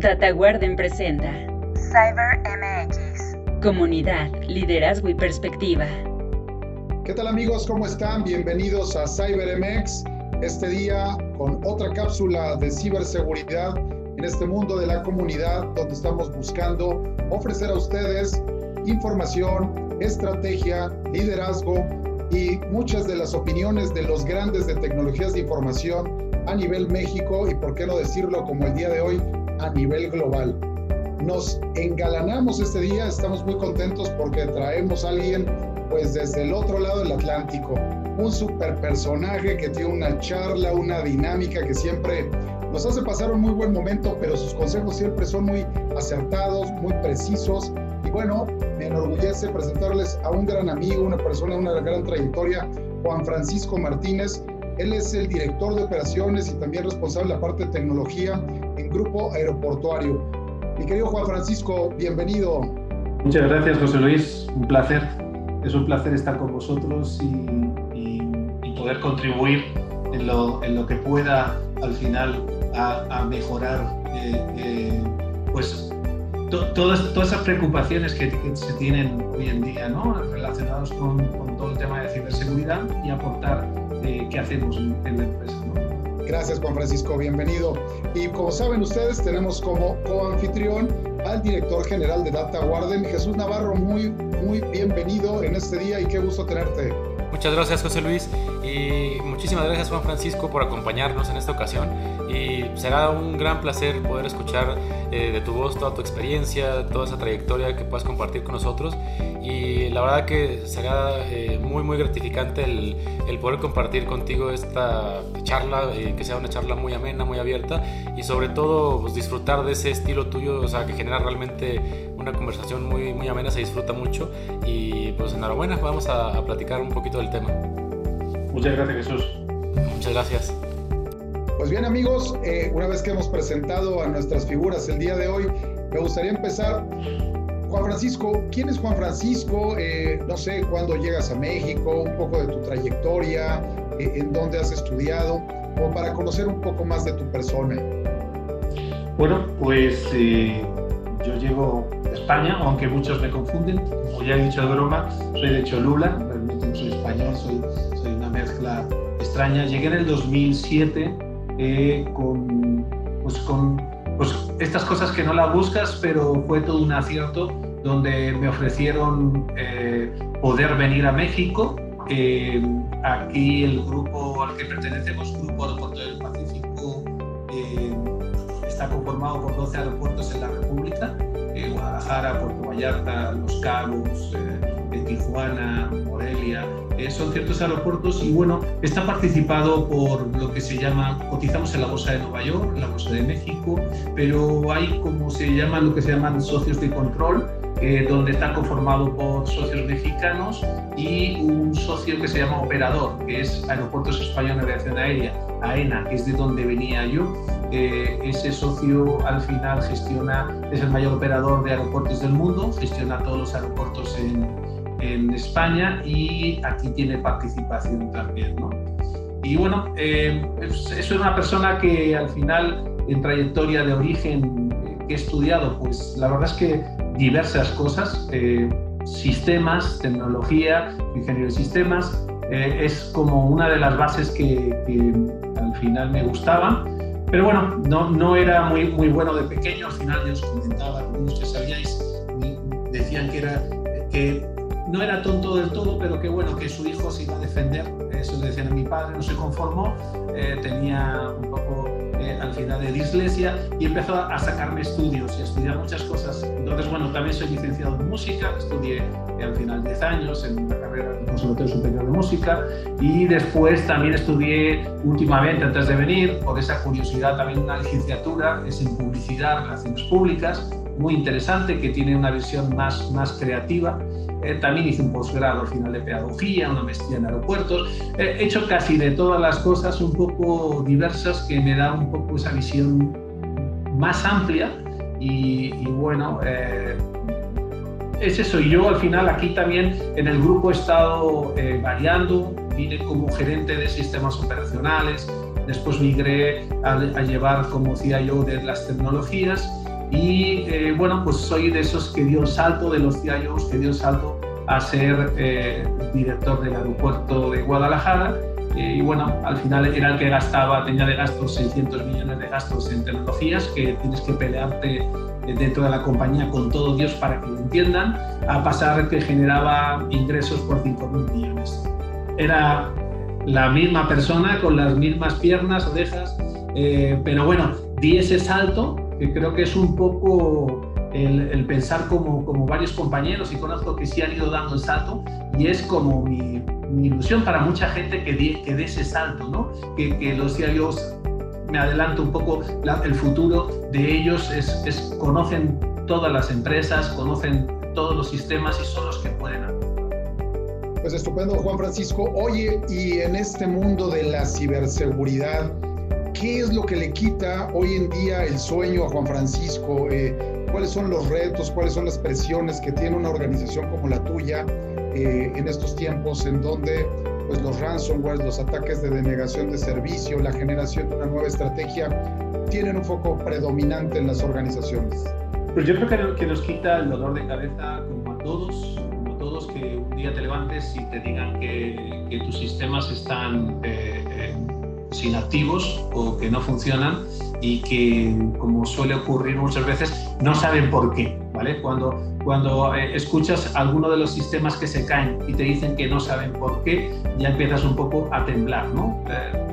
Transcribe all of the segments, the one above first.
DataGuarden presenta CyberMX. Comunidad, liderazgo y perspectiva. ¿Qué tal amigos? ¿Cómo están? Bienvenidos a CyberMX. Este día con otra cápsula de ciberseguridad en este mundo de la comunidad donde estamos buscando ofrecer a ustedes información, estrategia, liderazgo y muchas de las opiniones de los grandes de tecnologías de información a nivel México y por qué no decirlo como el día de hoy a nivel global. Nos engalanamos este día, estamos muy contentos porque traemos a alguien pues desde el otro lado del Atlántico, un super personaje que tiene una charla, una dinámica que siempre nos hace pasar un muy buen momento, pero sus consejos siempre son muy acertados, muy precisos. Y bueno, me enorgullece presentarles a un gran amigo, una persona de una gran trayectoria, Juan Francisco Martínez. Él es el director de operaciones y también responsable de la parte de tecnología en Grupo Aeroportuario. Mi querido Juan Francisco, bienvenido. Muchas gracias, José Luis. Un placer. Es un placer estar con vosotros y, y, y poder contribuir en lo, en lo, que pueda al final a, a mejorar eh, eh, pues to, todas, todas esas preocupaciones que, que, se tienen hoy en día ¿no? relacionados con, con, todo el tema de ciberseguridad y aportar eh, qué hacemos en, en la empresa. ¿no? Gracias Juan Francisco, bienvenido. Y como saben ustedes, tenemos como coanfitrión al director general de Data Warden, Jesús Navarro. Muy, muy bienvenido en este día y qué gusto tenerte. Muchas gracias José Luis y muchísimas gracias Juan Francisco por acompañarnos en esta ocasión y será un gran placer poder escuchar eh, de tu voz toda tu experiencia, toda esa trayectoria que puedas compartir con nosotros y la verdad que será eh, muy muy gratificante el, poder compartir contigo esta charla, eh, que sea una charla muy amena, muy abierta y sobre todo pues, disfrutar de ese estilo tuyo, o sea que genera realmente una conversación muy, muy amena, se disfruta mucho y pues enhorabuena, vamos a, a platicar un poquito del tema. Muchas gracias Jesús. Muchas gracias. Pues bien amigos, eh, una vez que hemos presentado a nuestras figuras el día de hoy, me gustaría empezar. Juan Francisco, ¿quién es Juan Francisco? Eh, no sé, cuándo llegas a México, un poco de tu trayectoria, eh, en dónde has estudiado, como para conocer un poco más de tu persona. Bueno, pues eh, yo llego de España, aunque muchos me confunden, como ya he dicho de broma, soy de Cholula, realmente no soy español, soy, soy una mezcla extraña. Llegué en el 2007 eh, con, pues, con pues, estas cosas que no las buscas, pero fue todo un acierto donde me ofrecieron eh, poder venir a México. Eh, aquí el grupo al que pertenecemos, Grupo Aeropuerto del Pacífico, eh, está conformado por 12 aeropuertos en la República, Guadalajara, Puerto Vallarta, Los Cabos, Tijuana, Morelia, eh, son ciertos aeropuertos y bueno, está participado por lo que se llama, cotizamos en la Bolsa de Nueva York, en la Bolsa de México, pero hay como se llaman lo que se llaman socios de control, eh, donde está conformado por socios mexicanos y un socio que se llama operador, que es Aeropuertos Españoles de Aviación Aérea, AENA, que es de donde venía yo. Eh, ese socio al final gestiona, es el mayor operador de aeropuertos del mundo, gestiona todos los aeropuertos en, en España y aquí tiene participación también. ¿no? Y bueno, eh, es, es, una persona que al final en trayectoria de origen eh, que he estudiado, pues la verdad es que diversas cosas, eh, sistemas, tecnología, ingeniería de sistemas, eh, es como una de las bases que, al final me gustaban. Pero bueno, no, no era muy, muy bueno de pequeño, al final yo os comentaba, algunos que sabíais, decían que era que no era tonto del todo, pero que bueno, que su hijo se iba a defender. Eso decían a mi padre, no se conformó, eh, tenía un poco al final de dislexia y empezó a sacarme estudios y a estudiar muchas cosas. Entonces, bueno, también soy licenciado en música, estudié al final 10 años en una carrera en el Conservatorio Superior de Música y después también estudié últimamente, antes de venir, por esa curiosidad, también una licenciatura, es en publicidad, relaciones públicas, muy interesante, que tiene una visión más, más creativa. Eh, también hice un posgrado al final de pedagogía, una maestría en aeropuertos. Eh, he hecho casi de todas las cosas un poco diversas que me da un poco esa visión más amplia y, y bueno, eh, es eso. Y yo al final aquí también en el grupo he estado variando, vine como gerente de sistemas operacionales, después migré a, a llevar como CIO de las tecnologías Y eh, bueno, pues soy de esos que dio el salto, de los CIOs que dio el salto a ser eh, director del aeropuerto de Guadalajara. Eh, y bueno, al final era el que gastaba, tenía de gastos 600 millones de gastos en tecnologías, que tienes que pelearte dentro de la compañía con todo Dios para que lo entiendan, a pasar que generaba ingresos por 5.000 millones. Era la misma persona con las mismas piernas, orejas, pero bueno, di ese salto que creo que es un poco el, pensar como, como, varios compañeros y conozco que sí han ido dando el salto y es como mi, ilusión para mucha gente que dé que ese salto, ¿no? que, que los CIOs, me adelanto un poco, el futuro de ellos es, es, conocen todas las empresas, conocen todos los sistemas y son los que pueden Pues estupendo, Juan Francisco. Oye, y en este mundo de la ciberseguridad, ¿qué es lo que le quita hoy en día el sueño a Juan Francisco? Eh, ¿Cuáles son los retos, cuáles son las presiones que tiene una organización como la tuya eh, en estos tiempos en donde pues, los ransomware, los ataques de denegación de servicio, la generación de una nueva estrategia tienen un foco predominante en las organizaciones? Pues yo creo que, nos quita el dolor de cabeza como a todos, como a todos que un día te levantes y te digan que, que tus sistemas están... Eh, sin activos o que no funcionan y que, como suele ocurrir muchas veces, no saben por qué. ¿vale? Cuando, cuando eh, escuchas alguno de los sistemas que se caen y te dicen que no saben por qué, ya empiezas un poco a temblar. ¿no? Eh,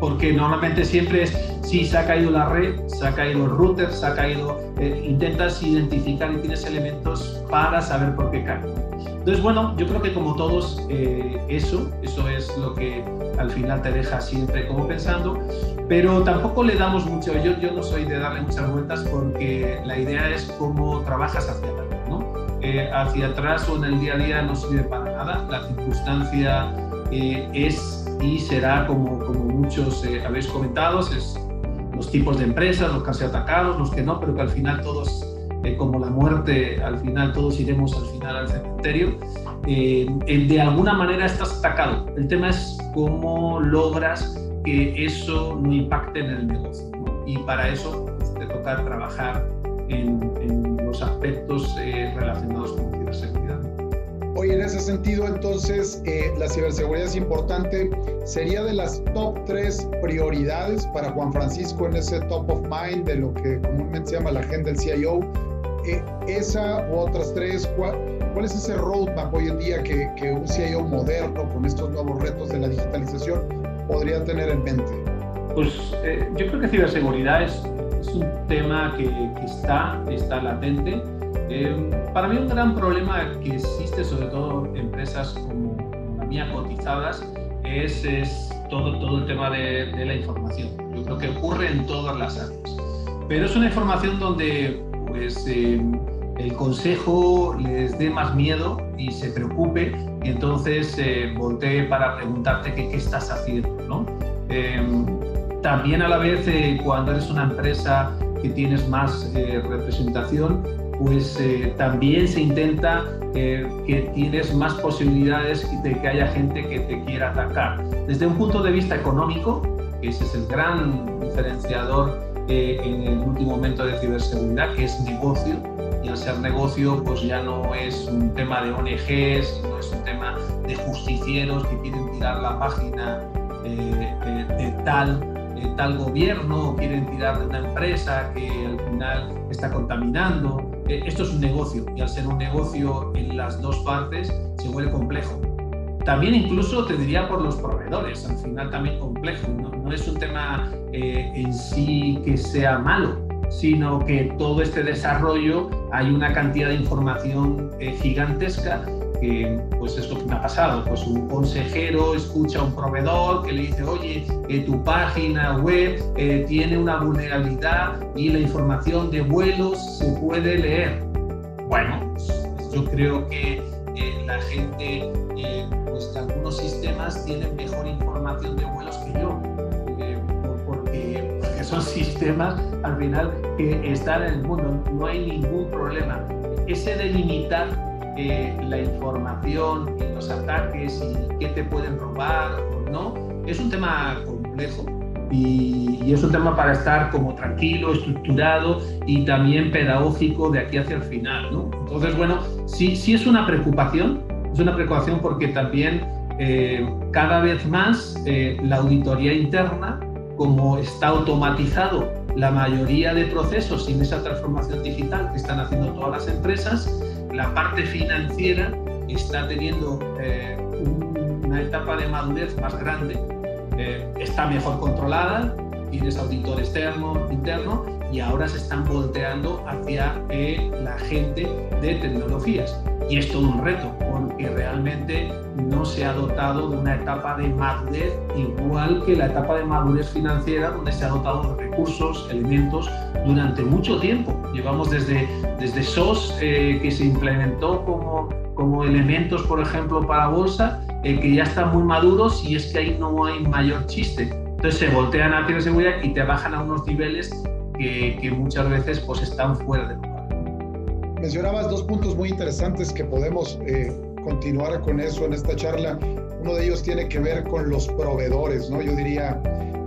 porque normalmente siempre es, si se ha caído la red, se ha caído el router, se ha caído, eh, intentas identificar y tienes elementos para saber por qué cae. Entonces, bueno, yo creo que como todos, eso, eso es lo que al final te deja siempre como pensando, pero tampoco le damos mucho, yo, yo no soy de darle muchas vueltas porque la idea es cómo trabajas hacia adelante, ¿no? Eh, hacia atrás o en el día a día no sirve para nada, la circunstancia eh, es y será como, como muchos eh, habéis comentado, es los tipos de empresas, los que han sido atacados, los que no, pero que al final todos como la muerte, al final todos iremos al final al cementerio, eh, de alguna manera estás atacado. El tema es cómo logras que eso no impacte en el negocio. Y para eso pues, te toca trabajar en, los aspectos eh, relacionados con ciberseguridad. Oye, en ese sentido, entonces, eh, la ciberseguridad es importante. ¿Sería de las top tres prioridades para Juan Francisco en ese top of mind de lo que comúnmente se llama la agenda del CIO? Eh, esa u otras tres, ¿cuál, es ese roadmap hoy en día que, un CIO moderno con estos nuevos retos de la digitalización podría tener en mente? Pues eh, yo creo que ciberseguridad es, un tema que, está, está latente. Eh, para mí un gran problema que existe, sobre todo en empresas como, la mía cotizadas, es, es todo, todo el tema de, de la información. Yo creo que ocurre en todas las áreas. Pero es una información donde pues eh, el consejo les dé más miedo y se preocupe y entonces eh, voltee para preguntarte qué estás haciendo. ¿no? Em, también a la vez eh, cuando eres una empresa que tienes más representación, pues también se intenta que tienes más posibilidades de que haya gente que te quiera atacar. Desde un punto de vista económico, ese es el gran diferenciador en el último momento de ciberseguridad, que es negocio, y al ser negocio, pues ya no es un tema de ONGs, no es un tema de justicieros que quieren tirar la página eh, de, tal, de tal gobierno o quieren tirar de una empresa que al final está contaminando. Eh, esto es un negocio y al ser un negocio en las dos partes se vuelve complejo. También incluso te diría por los proveedores, al final también complejo. No, no es un tema eh, en sí que sea malo, sino que todo este desarrollo hay una cantidad de información eh, gigantesca que pues es lo que me ha pasado, pues un consejero escucha a un proveedor que le dice, oye, eh, tu página web tiene una vulnerabilidad y la información de vuelos se puede leer. Bueno, yo creo que la gente pues algunos sistemas tienen mejor información de vuelos que yo, sistemas al final que están en el mundo, no hay ningún problema. Ese delimitar eh, la información y los ataques y qué te pueden robar o no, es un tema complejo y, es un tema para estar como tranquilo, estructurado y también pedagógico de aquí hacia el final. ¿no? Entonces, bueno, sí, sí es una preocupación, es una preocupación porque también eh, cada vez más eh, la auditoría interna, como está automatizado la mayoría de procesos sin esa transformación digital que están haciendo todas las empresas, la parte financiera está teniendo eh, una etapa de madurez más grande eh, está mejor controlada, tienes auditor externo, interno, y ahora se están volteando hacia eh, la gente de tecnologías. Y es todo un reto, porque realmente no se ha dotado de una etapa de madurez igual que la etapa de madurez financiera, donde se ha dotado de recursos, elementos durante mucho tiempo. Llevamos desde, desde SOS, eh, que se implementó como, como elementos, por ejemplo, para bolsa, eh, que ya están muy maduros y es que ahí no hay mayor chiste. Entonces se voltean a ciberseguridad y te bajan a unos niveles que, que muchas veces pues están fuera de lugar. Mencionabas dos puntos muy interesantes que podemos eh, continuar con eso en esta charla. Uno de ellos tiene que ver con los proveedores, ¿no? Yo diría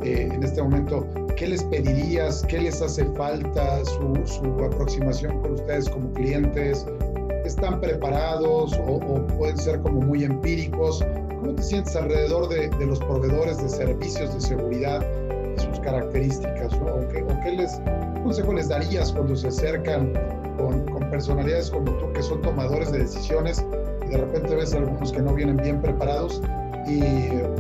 eh, en este momento, ¿qué les pedirías? ¿Qué les hace falta? Su, su aproximación con ustedes como clientes, están preparados o, pueden ser como muy empíricos? ¿Cómo te sientes alrededor de, los proveedores de servicios de seguridad y sus características? ¿O, qué, les, consejo les darías cuando se acercan con, con, personalidades como tú que son tomadores de decisiones de repente ves algunos que no vienen bien preparados? Y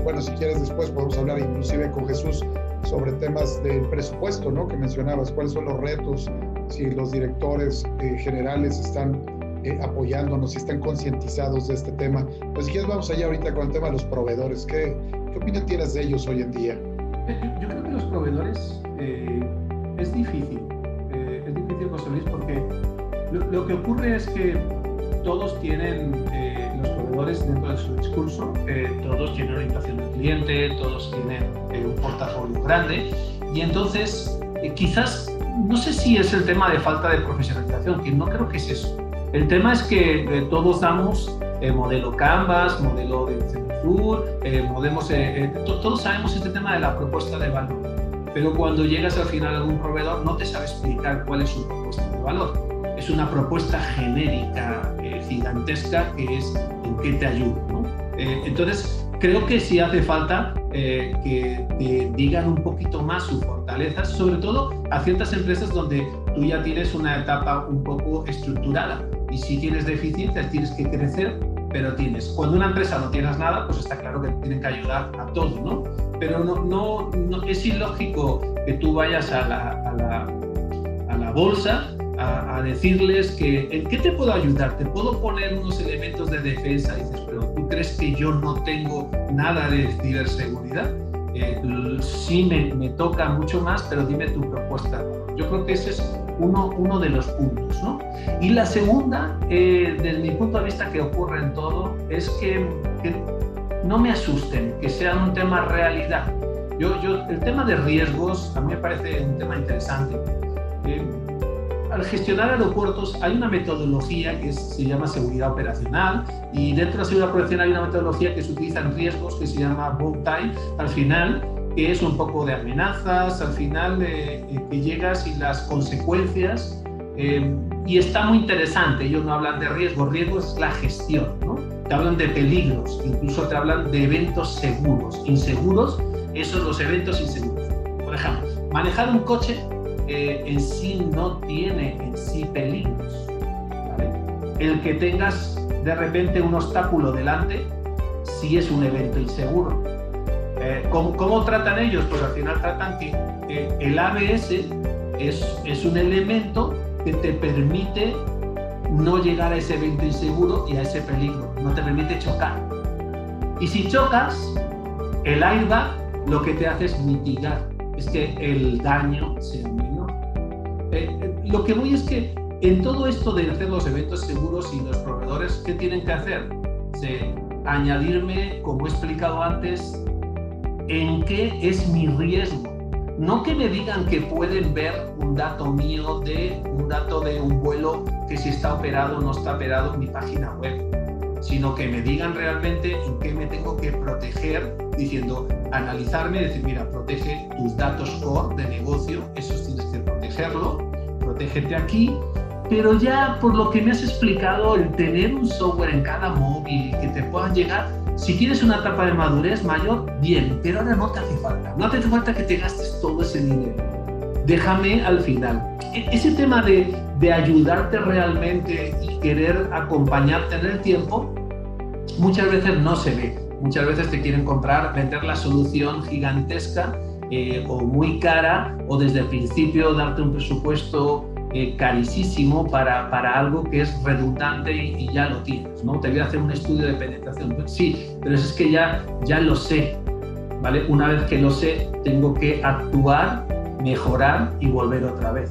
bueno, si quieres después podemos hablar inclusive con Jesús sobre temas del presupuesto, ¿no? Que mencionabas, cuáles son los retos, si los directores eh, generales están eh, apoyándonos y están concientizados de este tema. Pues si quieres vamos allá ahorita con el tema de los proveedores. ¿Qué, qué opinión tienes de ellos hoy en día? Yo, creo que los proveedores eh, es difícil, eh, es difícil José Luis porque lo, que ocurre es que todos tienen, dentro de su discurso, todos tienen orientación del cliente, todos tienen un portafolio grande. Y entonces quizás, no sé si es el tema de falta de profesionalización, que no creo que es eso. El tema es que eh, todos damos el modelo Canvas, modelo de Cenefur, eh, eh, todos sabemos este tema de la propuesta de valor, pero cuando llegas al final a algún proveedor no te sabe explicar cuál es su propuesta de valor. Es una propuesta genérica, gigantesca, que es en qué te ayuda. entonces, creo que sí hace falta que, que digan un poquito más sus fortalezas, sobre todo a ciertas empresas donde tú ya tienes una etapa un poco estructurada y si tienes deficiencias tienes que crecer, pero tienes. Cuando una empresa no tienes nada, pues está claro que tienen que ayudar a todos, ¿no? Pero no, no, no es ilógico que tú vayas a la, a la, a la bolsa a, decirles que en qué te puedo ayudar, te puedo poner unos elementos de defensa y dices, pero tú crees que yo no tengo nada de ciberseguridad. Eh, sí me, me, toca mucho más, pero dime tu propuesta. Yo creo que ese es uno, uno de los puntos. ¿no? Y la segunda, eh, desde mi punto de vista que ocurre en todo, es que, no me asusten, que sea un tema realidad. Yo, yo, el tema de riesgos a mí me parece un tema interesante. Eh, al gestionar aeropuertos hay una metodología que se llama seguridad operacional y dentro de la seguridad operacional hay una metodología que se utiliza en riesgos que se llama bow time. Al final que es un poco de amenazas, al final eh, que llegas y las consecuencias. Eh, y está muy interesante, ellos no hablan de riesgo, riesgo es la gestión, ¿no? Te hablan de peligros, incluso te hablan de eventos seguros. Inseguros, esos los eventos inseguros. Por ejemplo, manejar un coche en sí no tiene en sí peligros. El que tengas de repente un obstáculo delante, sí es un evento inseguro eh, ¿cómo, tratan ellos? Pues al final tratan que el ABS es, es un elemento que te permite no llegar a ese evento inseguro y a ese peligro, no te permite chocar. Y si chocas, el airbag lo que te hace es mitigar, es que el daño sea menor. Eh, eh, lo que voy es que en todo esto de hacer los eventos seguros y los proveedores, ¿qué tienen que hacer? añadirme, como he explicado antes, en qué es mi riesgo. No que me digan que pueden ver un dato mío de un dato de un vuelo que si está operado o no está operado en mi página web, sino que me digan realmente en qué me tengo que proteger, diciendo, analizarme, decir, mira, protege tus datos core de negocio, esos tienes que protegerlo, protégete aquí, pero ya por lo que me has explicado, el tener un software en cada móvil que te puedan llegar, si tienes una etapa de madurez mayor, bien, pero ahora no te hace falta. No te hace falta que te gastes todo ese dinero. Déjame al final. E-, ese tema de, de ayudarte realmente y querer acompañarte en el tiempo, muchas veces no se ve. Muchas veces te quieren comprar, vender la solución gigantesca eh, o muy cara o desde el principio darte un presupuesto eh, carísimo para, para, algo que es redundante y, ya lo tienes, ¿no? Te voy a hacer un estudio de penetración. Sí, pero es que ya, ya lo sé, ¿vale? Una vez que lo sé, tengo que actuar, mejorar y volver otra vez.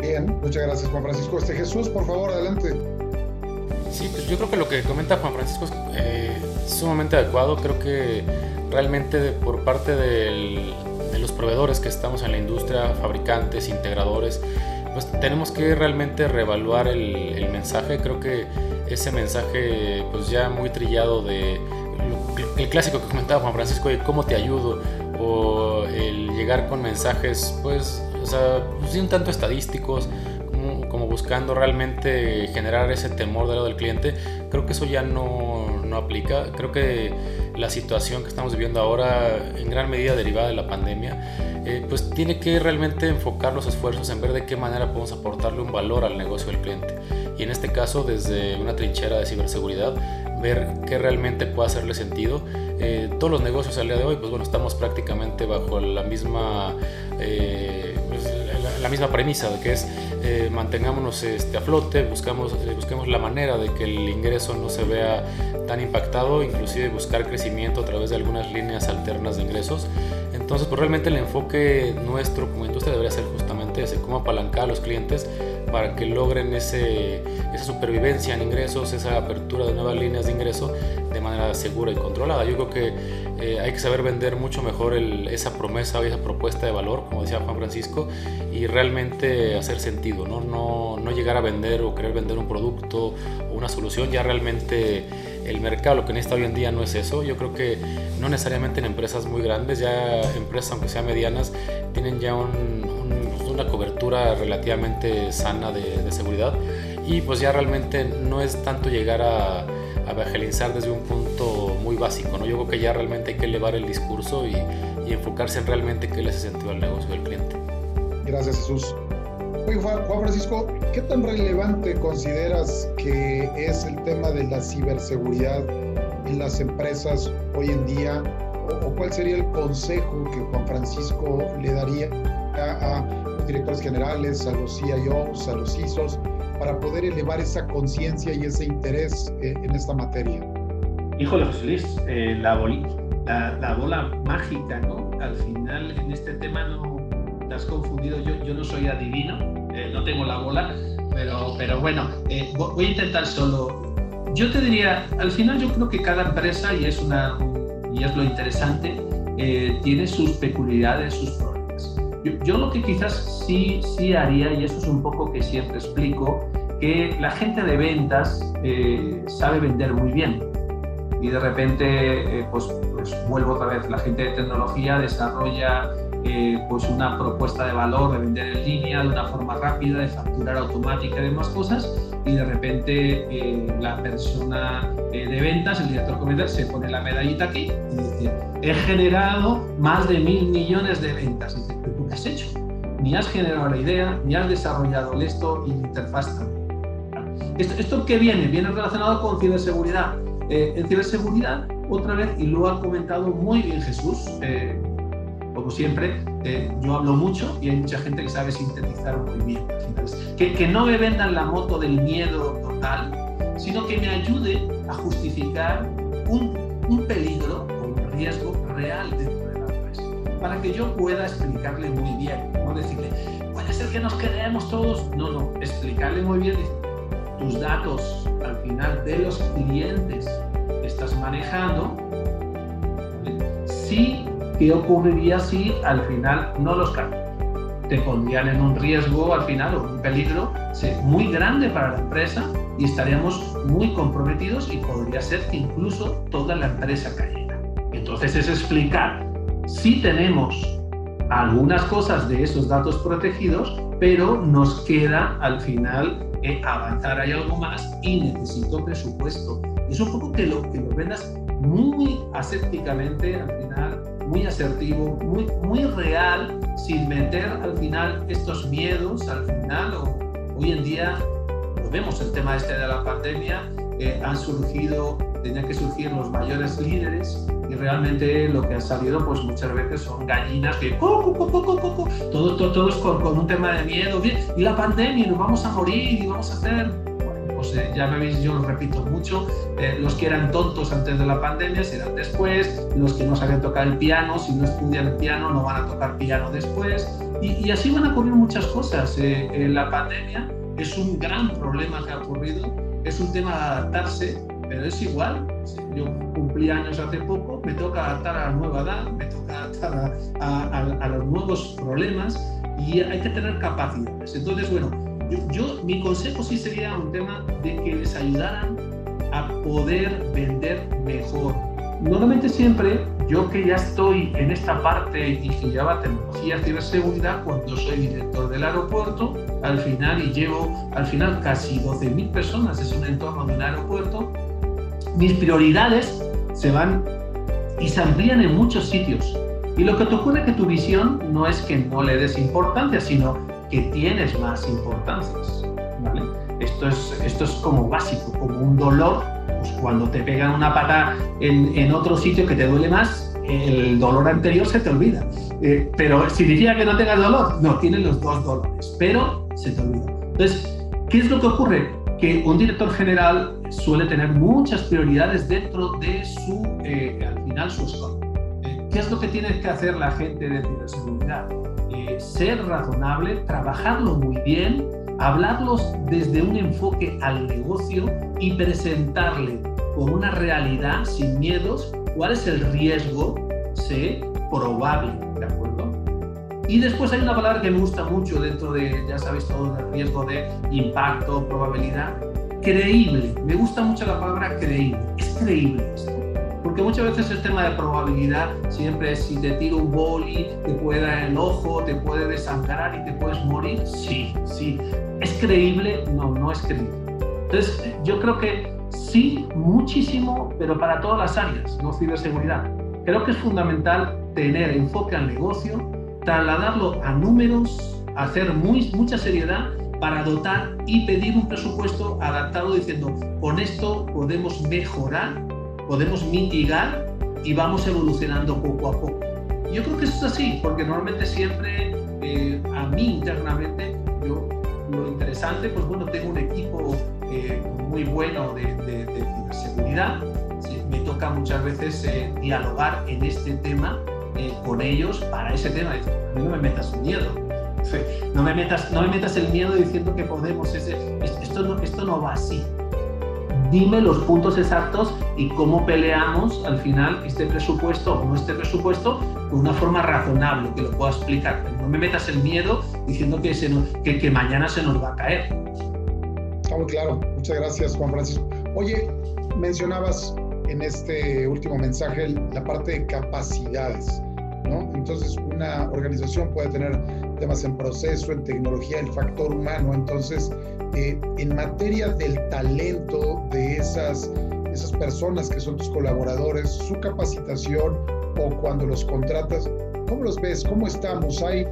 Bien, muchas gracias Juan Francisco. Este Jesús, por favor, adelante. Sí, pues yo creo que lo que comenta Juan Francisco es eh, sumamente adecuado. Creo que realmente por parte de los proveedores que estamos en la industria, fabricantes, integradores, pues tenemos que realmente reevaluar el, mensaje. Creo que ese mensaje, pues ya muy trillado de el clásico que comentaba Juan Francisco de cómo te ayudo o el llegar con mensajes, pues, o sea, pues, un tanto estadísticos, como, buscando realmente generar ese temor del lado del cliente, creo que eso ya no, no aplica. Creo que la situación que estamos viviendo ahora, en gran medida derivada de la pandemia, eh, pues tiene que realmente enfocar los esfuerzos en ver de qué manera podemos aportarle un valor al negocio del cliente. Y en este caso, desde una trinchera de ciberseguridad, ver qué realmente puede hacerle sentido. Eh, todos los negocios al día de hoy, pues bueno, estamos prácticamente bajo la misma, eh, la, misma premisa de que es mantengámonos este, a flote, buscamos, busquemos la manera de que el ingreso no se vea tan impactado, inclusive buscar crecimiento a través de algunas líneas alternas de ingresos. Entonces, pues realmente el enfoque nuestro como industria debería ser justamente ese, cómo apalancar a los clientes para que logren ese, esa supervivencia en ingresos, esa apertura de nuevas líneas de ingreso de manera segura y controlada. Yo creo que eh, hay que saber vender mucho mejor esa promesa o esa propuesta de valor, como decía Juan Francisco, y realmente hacer sentido, ¿no? No, no llegar a vender o querer vender un producto o una solución, ya realmente el mercado lo que necesita hoy en día no es eso. Yo creo que no necesariamente en empresas muy grandes, ya empresas aunque sean medianas, tienen ya una cobertura relativamente sana de, seguridad y pues ya realmente no es tanto llegar a, a evangelizar desde un punto muy básico, ¿no? Yo creo que ya realmente hay que elevar el discurso y, y enfocarse en realmente qué le hace sentido al negocio del cliente. Gracias Jesús. Juan Francisco, ¿qué tan relevante consideras que es el tema de la ciberseguridad en las empresas hoy en día? ¿O cuál sería el consejo que Juan Francisco le daría a, los directores generales, a los CIOs, a los CISOs, para poder elevar esa conciencia y ese interés eh, en esta materia? Híjole, José Luis, eh, la, la, la, bola mágica, ¿no? Al final en este tema no te has confundido, yo, yo no soy adivino, eh, no tengo la bola, pero, pero bueno, eh, voy a intentar solo. Yo te diría, al final yo creo que cada empresa, y es, una, y es lo interesante, eh, tiene sus peculiaridades, sus problemas. Yo, lo que quizás sí, sí haría, y eso es un poco que siempre explico, que la gente de ventas sabe vender muy bien. Y de repente, pues, pues vuelvo otra vez, la gente de tecnología desarrolla eh, pues una propuesta de valor de vender en línea de una forma rápida, de facturar automática y demás cosas, y de repente eh, la persona eh, de ventas, el director comercial, se pone la medallita aquí y dice, he generado más de mil millones de ventas. Dice, ¿pero qué has hecho? Ni has generado la idea, ni has desarrollado esto y la interfaz también. ¿Esto, ¿Esto qué viene? Viene relacionado con ciberseguridad. en ciberseguridad, otra vez, y lo ha comentado muy bien Jesús, como siempre, eh, yo hablo mucho y hay mucha gente que sabe sintetizar muy bien. Que, que no me vendan la moto del miedo total, sino que me ayude a justificar un, un peligro o un riesgo real de para que yo pueda explicarle muy bien, no decirle, puede ser que nos quedemos todos, no, no, explicarle muy bien, tus datos al final de los clientes estás manejando, si ¿qué ocurriría si al final no los cambian? Te pondrían en un riesgo al final o un peligro muy grande para la empresa y estaríamos muy comprometidos y podría ser que incluso toda la empresa cayera. Entonces es explicar si tenemos algunas cosas de esos datos protegidos, pero nos queda al final eh, avanzar hay algo más y necesito presupuesto. Es un poco que lo, que lo vendas muy asépticamente al final, muy asertivo, muy, muy real, sin meter al final estos miedos, al final, hoy en día lo vemos el tema este de la pandemia, eh, han surgido, tenían que surgir los mayores líderes y realmente lo que ha salido pues muchas veces son gallinas que todos, todos, con, con, un tema de miedo y la pandemia nos vamos a morir y vamos a hacer pues eh, ya me veis yo lo repito mucho eh, los que eran tontos antes de la pandemia serán después los que no saben tocar el piano si no estudian piano no van a tocar piano después y, y así van a ocurrir muchas cosas eh, la pandemia es un gran problema que ha ocurrido es un tema de adaptarse pero es igual. Yo cumplí años hace poco, me toca adaptar a la nueva edad, me toca adaptar a, los nuevos problemas y hay que tener capacidades. Entonces, bueno, yo, mi consejo sí sería un tema de que les ayudaran a poder vender mejor. Normalmente siempre, yo que ya estoy en esta parte y que lleva tecnología, ciberseguridad, cuando soy director del aeropuerto, al final, y llevo al final casi 12.000 personas, es un entorno de un aeropuerto, mis prioridades se van y se amplían en muchos sitios. Y lo que te ocurre es que tu visión no es que no le des importancia, sino que tienes más importancias. Esto, es, esto es como básico, como un dolor. Pues cuando te pegan una pata en, en, otro sitio que te duele más, el dolor anterior se te olvida. Eh, pero ¿significa que no tengas dolor? No, tienes los dos dolores, pero se te olvida. Entonces, ¿qué es lo que ocurre? Que un director general suele tener muchas prioridades dentro de su, eh, al final, su scope. Eh, ¿Qué es lo que tiene que hacer la gente de ciberseguridad? Eh, ser razonable, trabajarlo muy bien, hablarlos desde un enfoque al negocio y presentarle con una realidad, sin miedos, cuál es el riesgo sé, probable, ¿de acuerdo? Y después hay una palabra que me gusta mucho dentro de, ya sabéis todo, el riesgo de impacto, probabilidad, creíble. Me gusta mucho la palabra creíble. Es creíble esto. Porque muchas veces el tema de probabilidad siempre es si te tiro un boli, te puede dar el ojo, te puede desangrar y te puedes morir. Sí, sí. ¿Es creíble? No, no es creíble. Entonces, yo creo que sí, muchísimo, pero para todas las áreas, no ciberseguridad. Creo que es fundamental tener enfoque al negocio, trasladarlo a números, hacer muy, mucha seriedad para dotar y pedir un presupuesto adaptado diciendo, con esto podemos mejorar, podemos mitigar y vamos evolucionando poco a poco. Yo creo que eso es así, porque normalmente siempre eh, a mí internamente, yo lo interesante, pues bueno, tengo un equipo eh, muy bueno de, de, ciberseguridad, me toca muchas veces eh, dialogar en este tema con ellos para ese tema, a mí no me metas miedo, no me metas, no me metas el miedo diciendo que podemos. esto, no, esto no va así. Dime los puntos exactos y cómo peleamos al final este presupuesto o no este presupuesto de una forma razonable, que lo pueda explicar. no me metas el miedo diciendo que, se que, que mañana se nos va a caer. Está muy claro. Muchas gracias, Juan Francisco. Oye, mencionabas en este último mensaje la parte de capacidades. ¿No? Entonces, una organización puede tener temas en proceso, en tecnología, el factor humano. Entonces, eh, en materia del talento de esas, esas personas que son tus colaboradores, su capacitación o cuando los contratas, ¿cómo los ves? ¿Cómo estamos? ¿Hay,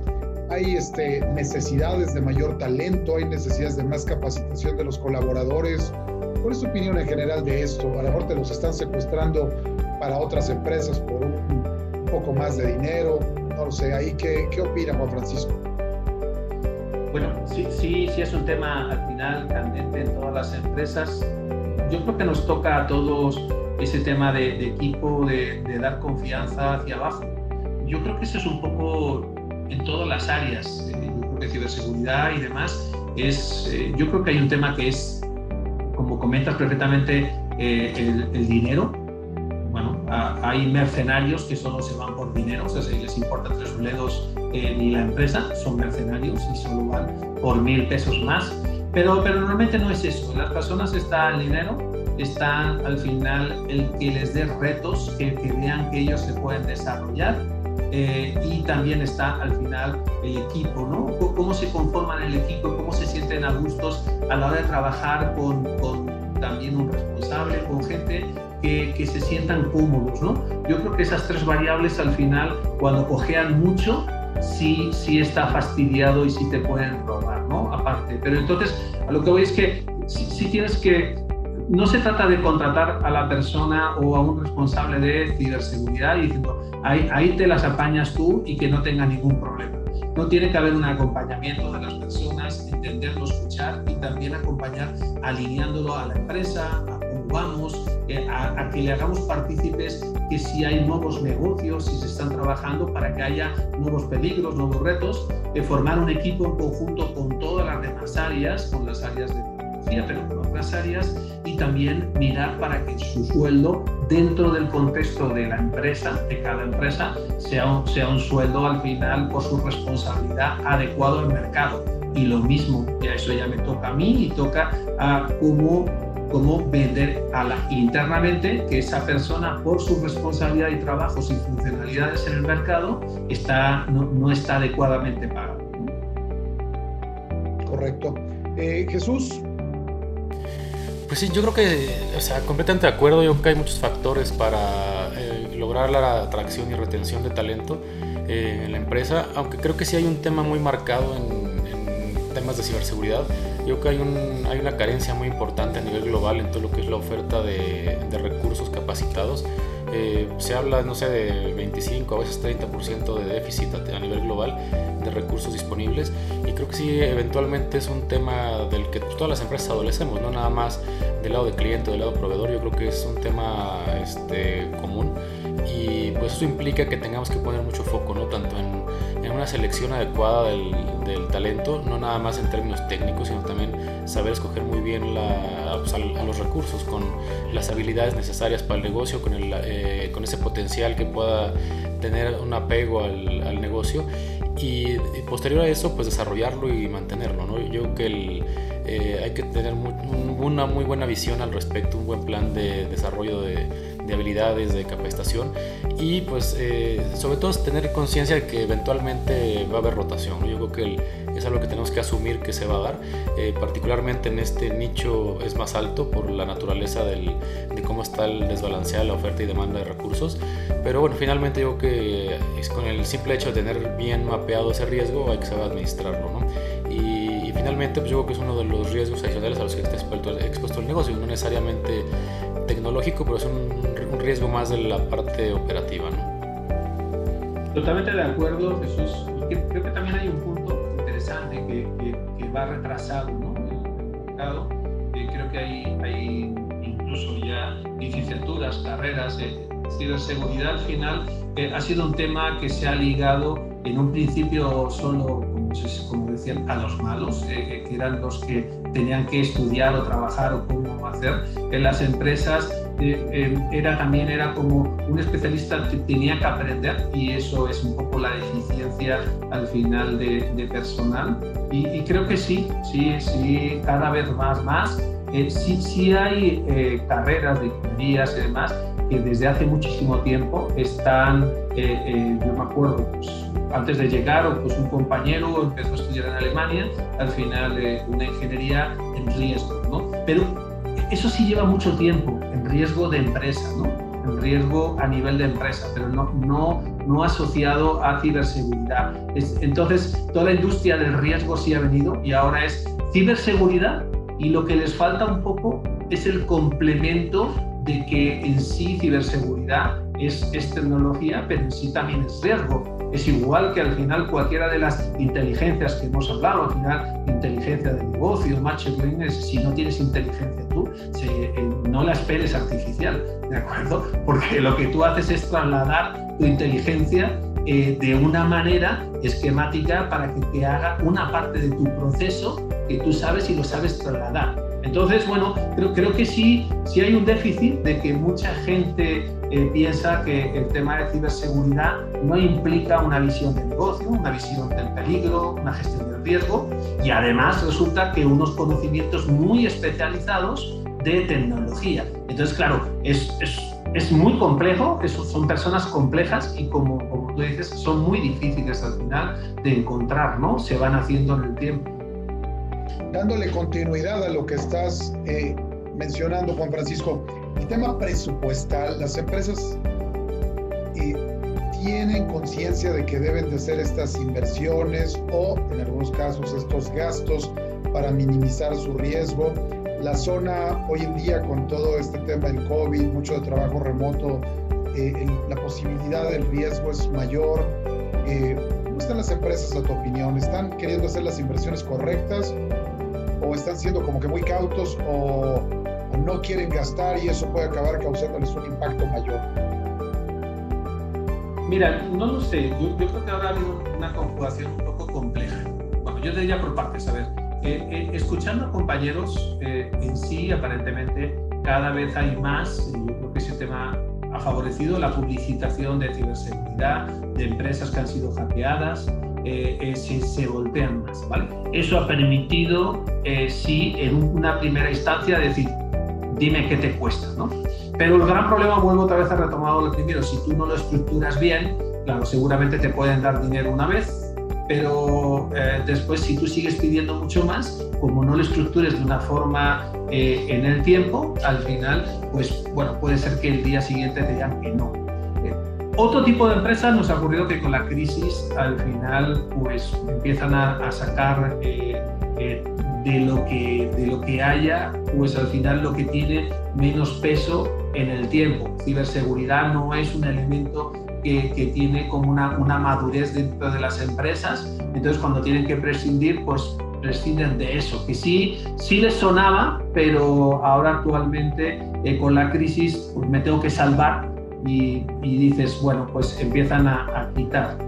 hay este, necesidades de mayor talento? ¿Hay necesidades de más capacitación de los colaboradores? ¿Cuál es tu opinión en general de esto? A lo mejor te los están secuestrando para otras empresas por un, poco más de dinero, no lo sé, ahí qué, qué opina Juan Francisco. Bueno, sí, sí, sí es un tema al final candente en todas las empresas. Yo creo que nos toca a todos ese tema de, equipo, de, dar confianza hacia abajo. Yo creo que eso es un poco en todas las áreas, eh, yo creo que ciberseguridad y demás, es, eh, yo creo que hay un tema que es, como comentas perfectamente, eh, el, dinero. Hay mercenarios que solo se van por dinero, o sea, si les importa tres bledos eh, ni la empresa, son mercenarios y solo van por mil pesos más. Pero, pero normalmente no es eso. Las personas está el dinero, están al final el que les dé retos, que, vean que ellos se pueden desarrollar eh, y también está al final el equipo, ¿no? Cómo se conforman el equipo, cómo se sienten a gustos a la hora de trabajar con, con también un responsable, con gente que, se sientan cómodos, ¿no? Yo creo que esas tres variables al final, cuando cojean mucho, sí, sí está fastidiado y sí te pueden robar, ¿no? Aparte, pero entonces a lo que voy es que sí, tienes que no se trata de contratar a la persona o a un responsable de ciberseguridad y diciendo, ahí, te las apañas tú y que no tenga ningún problema. No tiene que haber un acompañamiento de las personas, entenderlo, escuchar y también acompañar alineándolo a la empresa, a vamos, eh, a, a, que le hagamos partícipes que si hay nuevos negocios, si se están trabajando para que haya nuevos peligros, nuevos retos, formar un equipo en conjunto con todas las demás áreas, con las áreas de tecnología, pero con otras áreas, y también mirar para que su sueldo dentro del contexto de la empresa, de cada empresa, sea un, sea un sueldo al final por su responsabilidad adecuado al mercado. Y lo mismo, ya eso ya me toca a mí y toca a cómo, cómo vender a la, internamente que esa persona por su responsabilidad y trabajos y funcionalidades en el mercado está, no, no está adecuadamente pagado. Correcto. Eh, Jesús, pues sí, yo creo que, o sea, completamente de acuerdo, yo creo que hay muchos factores para eh, lograr la atracción y retención de talento eh, en la empresa, aunque creo que sí hay un tema muy marcado en, en temas de ciberseguridad. Yo creo que hay, un, hay, una carencia muy importante a nivel global en todo lo que es la oferta de, de recursos capacitados. Eh, se habla, no sé, de 25, a veces 30% de déficit a nivel global de recursos disponibles y creo que sí, eventualmente es un tema del que todas las empresas adolecemos, no nada más del lado de cliente del lado proveedor, yo creo que es un tema este, común y pues eso implica que tengamos que poner mucho foco, ¿no? Tanto en una selección adecuada del, del, talento, no nada más en términos técnicos, sino también saber escoger muy bien la, pues, a, los recursos, con las habilidades necesarias para el negocio, con, el, eh, con ese potencial que pueda tener un apego al, al negocio y, y, posterior a eso pues desarrollarlo y mantenerlo. ¿no? Yo creo que el, eh, hay que tener muy, una muy buena visión al respecto, un buen plan de desarrollo de, de habilidades, de capacitación y pues eh, sobre todo es tener conciencia de que eventualmente va a haber rotación. Yo creo que el, es algo que tenemos que asumir que se va a dar, eh, particularmente en este nicho es más alto por la naturaleza del, de cómo está el desbalanceada la oferta y demanda de recursos, pero bueno, finalmente yo creo que es con el simple hecho de tener bien mapeado ese riesgo hay que saber administrarlo. ¿no? Y, finalmente pues yo creo que es uno de los riesgos adicionales a los que está expuesto, expuesto el negocio, no necesariamente tecnológico, pero es un riesgo más de la parte operativa. ¿no? Totalmente de acuerdo, Jesús. Creo que también hay un punto interesante que, que, que va retrasado ¿no? en el mercado. Eh, creo que hay, hay, incluso ya licenciaturas, carreras, eh, ciberseguridad al final eh, ha sido un tema que se ha ligado en un principio solo, como, como decían, a los malos, eh, que eran los que tenían que estudiar o trabajar o cómo hacer. En las empresas eh, eh, era también era como un especialista que tenía que aprender y eso es un poco la deficiencia al final de, de personal. Y, y, creo que sí, sí, sí, cada vez más, más. Eh, sí, sí hay carreras de ingenierías y demás que desde hace muchísimo tiempo están, eh, eh, yo me acuerdo, pues, antes de llegar, pues un compañero empezó a estudiar en Alemania, al final eh, una ingeniería en riesgo, ¿no? Pero eso sí lleva mucho tiempo, en riesgo de empresa, ¿no? En riesgo a nivel de empresa, pero no, no, no asociado a ciberseguridad. Es, entonces, toda la industria del riesgo sí ha venido y ahora es ciberseguridad y lo que les falta un poco es el complemento de que en sí ciberseguridad es, es, tecnología, pero en sí también es riesgo. Es igual que al final cualquiera de las inteligencias que hemos hablado, al final inteligencia de negocio, machine learning, si no tienes inteligencia eh, no la esperes artificial, ¿de acuerdo? Porque lo que tú haces es trasladar tu inteligencia eh, de una manera esquemática para que te haga una parte de tu proceso que tú sabes y lo sabes trasladar. Entonces, bueno, creo, que sí, sí hay un déficit de que mucha gente eh, piensa que el tema de ciberseguridad no implica una visión de negocio, una visión del peligro, una gestión del riesgo y además resulta que unos conocimientos muy especializados de tecnología. Entonces, claro, es, es, es muy complejo, son personas complejas y como, como tú dices, son muy difíciles al final de encontrar, ¿no? Se van haciendo en el tiempo. Dándole continuidad a lo que estás eh, mencionando, Juan Francisco, el tema presupuestal, las empresas eh, tienen conciencia de que deben de hacer estas inversiones o en algunos casos estos gastos para minimizar su riesgo. La zona hoy en día con todo este tema del COVID, mucho de trabajo remoto, eh, la posibilidad del riesgo es mayor. Eh, ¿Cómo están las empresas a tu opinión? ¿Están queriendo hacer las inversiones correctas o están siendo como que muy cautos o no quieren gastar y eso puede acabar causándoles un impacto mayor? Mira, no lo sé. Yo, creo que ahora ha habido una conjugación un poco compleja. Bueno, yo diría por partes, a ver. Eh, eh, escuchando a compañeros, eh, en sí, aparentemente, cada vez hay más, yo creo que ese tema ha favorecido la publicitación de ciberseguridad, de empresas que han sido hackeadas, se, se, voltean más. ¿vale? Eso ha permitido, sí, en una primera instancia, decir, dime qué te cuesta, ¿no? Pero el gran problema, vuelvo otra vez a retomar lo primero, si tú no lo estructuras bien, claro, seguramente te pueden dar dinero una vez, pero eh, después si tú sigues pidiendo mucho más, como no lo estructures de una forma eh, en el tiempo, al final, pues bueno, puede ser que el día siguiente te digan que no. Eh, otro tipo de empresas nos ha ocurrido que con la crisis al final pues empiezan a, a sacar de lo que, de lo que haya, pues al final lo que tiene menos peso en el tiempo. Ciberseguridad no es un elemento que, que, tiene como una, una madurez dentro de las empresas, entonces cuando tienen que prescindir, pues prescinden de eso, que sí, sí les sonaba, pero ahora actualmente eh, con la crisis pues me tengo que salvar y, dices, bueno, pues empiezan a, a quitar.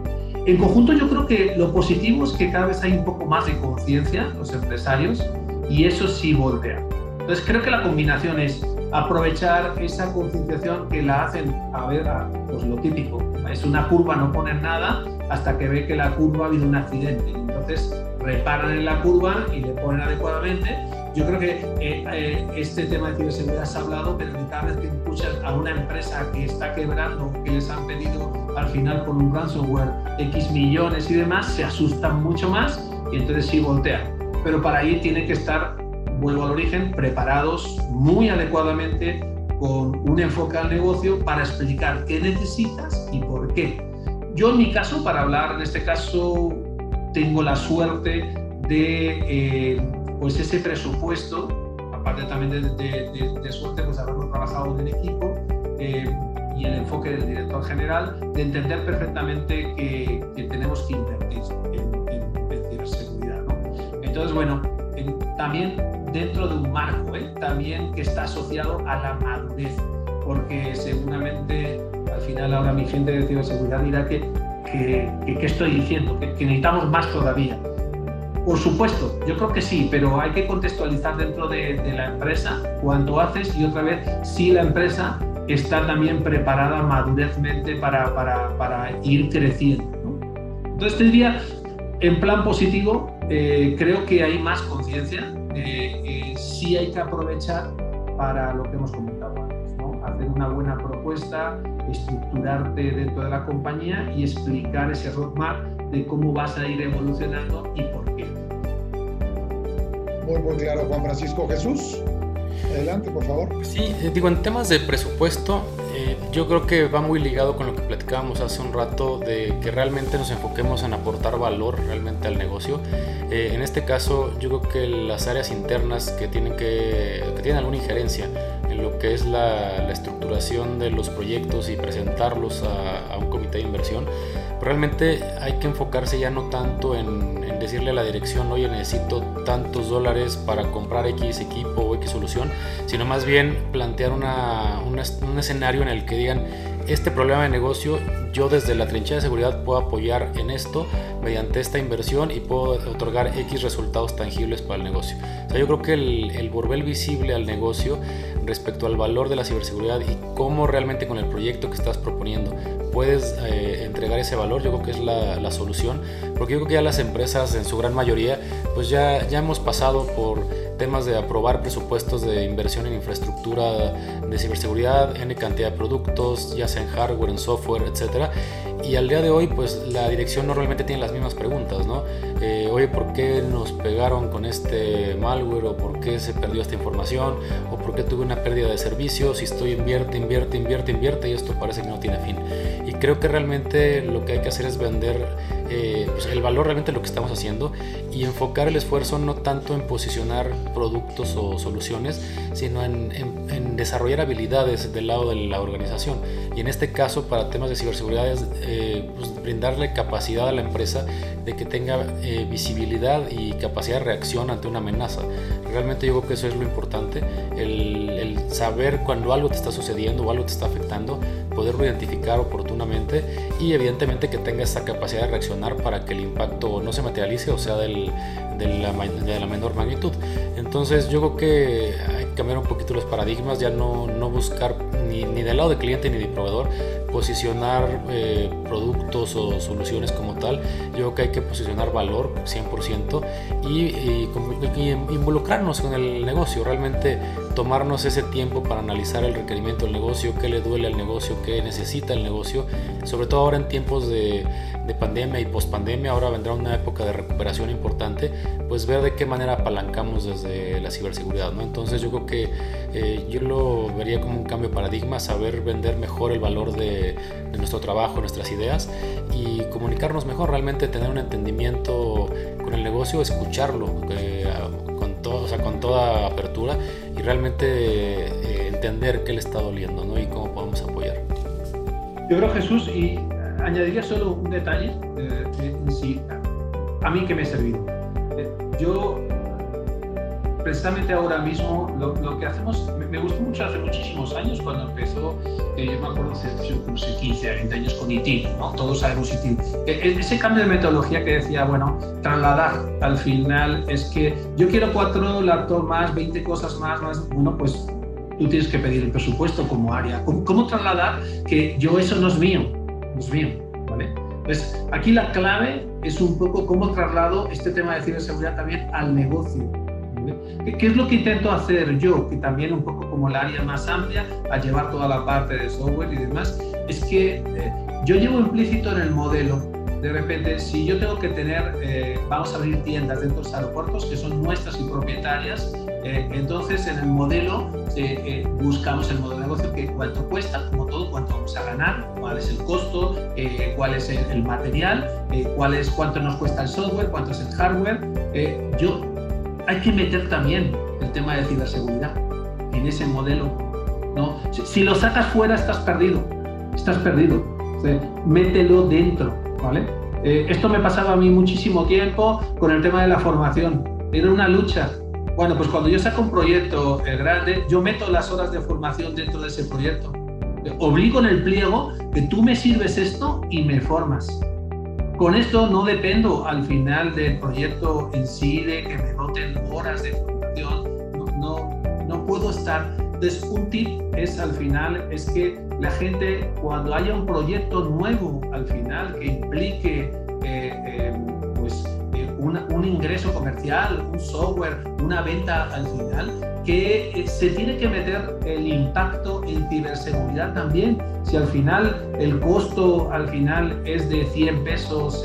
En conjunto yo creo que lo positivo es que cada vez hay un poco más de conciencia los empresarios y eso sí voltea. Entonces creo que la combinación es aprovechar esa concienciación que la hacen, a ver, pues lo típico, es una curva, no ponen nada hasta que ve que la curva ha habido un accidente. Entonces reparan en la curva y le ponen adecuadamente yo creo que eh, eh, este tema de ciberseguridad se ha hablado, pero cada vez que escuchas a una empresa que está quebrando, que les han pedido al final con un ransomware X millones y demás, se asustan mucho más y entonces sí voltean. Pero para ahí tiene que estar, vuelvo al origen, preparados muy adecuadamente con un enfoque al negocio para explicar qué necesitas y por qué. Yo en mi caso, para hablar en este caso, tengo la suerte de... Eh, pues ese presupuesto, aparte también de, suerte, pues haberlo trabajado en equipo eh, y el enfoque del director general, de entender perfectamente que, tenemos que invertir en, ciberseguridad. Entonces, bueno, también dentro de un marco, ¿eh? también que está asociado a la madurez, porque seguramente al final ahora mi gente de ciberseguridad dirá que, que, estoy diciendo, que, que necesitamos más todavía. Por supuesto, yo creo que sí, pero hay que contextualizar dentro de, la empresa cuánto haces y otra vez si la empresa está también preparada madurezmente para, ir creciendo. Entonces te en plan positivo, eh, creo que hay más conciencia, eh, sí hay que aprovechar para lo que hemos comentado antes, ¿no? hacer una buena propuesta, estructurarte dentro de la compañía y explicar ese roadmap de cómo vas a ir evolucionando y por qué. Muy, muy claro, Juan Francisco Jesús. Adelante, por favor. Sí, eh, digo, en temas de presupuesto, eh, yo creo que va muy ligado con lo que platicábamos hace un rato de que realmente nos enfoquemos en aportar valor realmente al negocio. Eh, en este caso, yo creo que las áreas internas que tienen, que, que tienen alguna injerencia en lo que es la, la estructuración de los proyectos y presentarlos a, a un comité de inversión, realmente hay que enfocarse ya no tanto en, decirle a la dirección, oye, necesito tantos dólares para comprar X equipo o X solución, sino más bien plantear una, un escenario en el que digan, este problema de negocio yo desde la trinchera de seguridad puedo apoyar en esto mediante esta inversión y puedo otorgar X resultados tangibles para el negocio. O sea, yo creo que el, el volver visible al negocio respecto al valor de la ciberseguridad y cómo realmente con el proyecto que estás proponiendo puedes eh, entregar ese valor, yo creo que es la, la, solución, porque yo creo que ya las empresas en su gran mayoría, pues ya, ya hemos pasado por temas de aprobar presupuestos de inversión en infraestructura de ciberseguridad, en cantidad de productos, ya sea en hardware, en software, etcétera, y al día de hoy, pues la dirección no realmente tiene las mismas preguntas, ¿no? Eh, oye, ¿por qué nos pegaron con este malware? ¿O por qué se perdió esta información? ¿O por qué tuve una pérdida de servicios? Si estoy invierte, invierte, invierte, invierte y esto parece que no tiene fin. Y creo que realmente lo que hay que hacer es vender eh, pues el valor realmente de lo que estamos haciendo y enfocar el esfuerzo no tanto en posicionar productos o soluciones, sino en, desarrollar habilidades del lado de la organización. Y en este caso, para temas de ciberseguridad, es eh, pues, brindarle capacidad a la empresa de que tenga eh, visibilidad y capacidad de reacción ante una amenaza. Realmente yo creo que eso es lo importante, el, el, saber cuando algo te está sucediendo o algo te está afectando, poderlo identificar oportunamente y evidentemente que tenga esa capacidad de reaccionar para que el impacto no se materialice o sea del, de, la, de la menor magnitud. Entonces yo creo que hay que cambiar un poquito los paradigmas, ya no, no buscar ni, ni del lado de cliente ni de proveedor, posicionar eh, productos o soluciones como tal. Yo creo que hay que posicionar valor 100% y, y, y, involucrarnos con el negocio, realmente tomarnos ese tiempo para analizar el requerimiento del negocio, qué le duele al negocio, qué necesita el negocio, sobre todo ahora en tiempos de, de pandemia y pospandemia, ahora vendrá una época de recuperación importante, pues ver de qué manera apalancamos desde la ciberseguridad, ¿no? Entonces yo creo que eh, yo lo vería como un cambio de paradigma, saber vender mejor el valor de, nuestro trabajo, nuestras ideas y comunicarnos mejor, realmente tener un entendimiento con el negocio, escucharlo eh, sea, con toda apertura y realmente eh, entender qué le está doliendo ¿no? y cómo podemos apoyar. Yo creo, Jesús, y añadiría solo un detalle eh, en sí, a mí que me ha servido. Eh, yo, precisamente ahora mismo, lo, lo que hacemos, me, me, gustó mucho hace muchísimos años cuando empezó, eh, yo me acuerdo hace no sé, 15 20 años con ITIL, ¿no? todos sabemos ITIL. E, ese cambio de metodología que decía, bueno, trasladar al final es que yo quiero cuatro laptops más, 20 cosas más, más, bueno, pues tú tienes que pedir el presupuesto como área. ¿Cómo, cómo trasladar que yo eso no es mío? No es mío, ¿vale? Pues aquí la clave es un poco cómo traslado este tema de ciberseguridad también al negocio. ¿Qué, ¿Qué, es lo que intento hacer yo? Que también un poco como el área más amplia, a llevar toda la parte de software y demás, es que eh, yo llevo implícito en el modelo de repente, si yo tengo que tener, eh, vamos a abrir tiendas dentro de los aeropuertos que son nuestras y propietarias, eh, entonces en el modelo eh, eh, buscamos el modelo de negocio que cuánto cuesta, como todo, cuánto vamos a ganar, cuál es el costo, cuál es el, el material, cuál es, cuánto nos cuesta el software, cuánto es el hardware. yo, hay que meter también el tema de ciberseguridad en ese modelo. ¿no? Si, si lo sacas fuera estás perdido, estás perdido. O sea, mételo dentro. ¿vale? Eh, esto me pasaba a mí muchísimo tiempo con el tema de la formación. Era una lucha. Bueno, pues cuando yo saco un proyecto eh, grande, yo meto las horas de formación dentro de ese proyecto. Obligo en el pliego que tú me sirves esto y me formas. Con esto no dependo al final del proyecto en sí, de que me doten horas de formación. No, no, puedo estar. Entonces, un tip es al final, es que la gente cuando haya un proyecto nuevo al final que implique eh, eh, pues, eh, un ingreso comercial, un software, una venta al final, que eh, se tiene que meter el impacto en ciberseguridad también. Si al final el costo al final es de 100 pesos,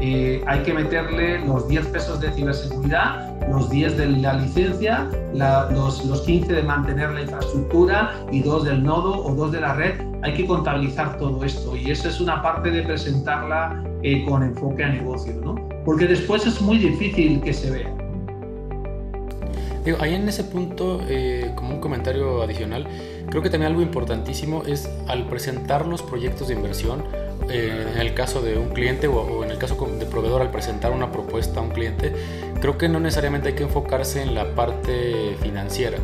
eh, hay que meterle los 10 pesos de ciberseguridad, los 10 de la licencia, los, los 15 de mantener la infraestructura y 2 del nodo o 2 de la red. Hay que contabilizar todo esto y esa es una parte de presentarla eh, con enfoque a negocio, ¿no? Porque después es muy difícil que se vea. Ahí en ese punto, eh, como un comentario adicional, creo que también algo importantísimo es al presentar los proyectos de inversión, eh, en el caso de un cliente o, o, en el caso de proveedor al presentar una propuesta a un cliente, creo que no necesariamente hay que enfocarse en la parte financiera,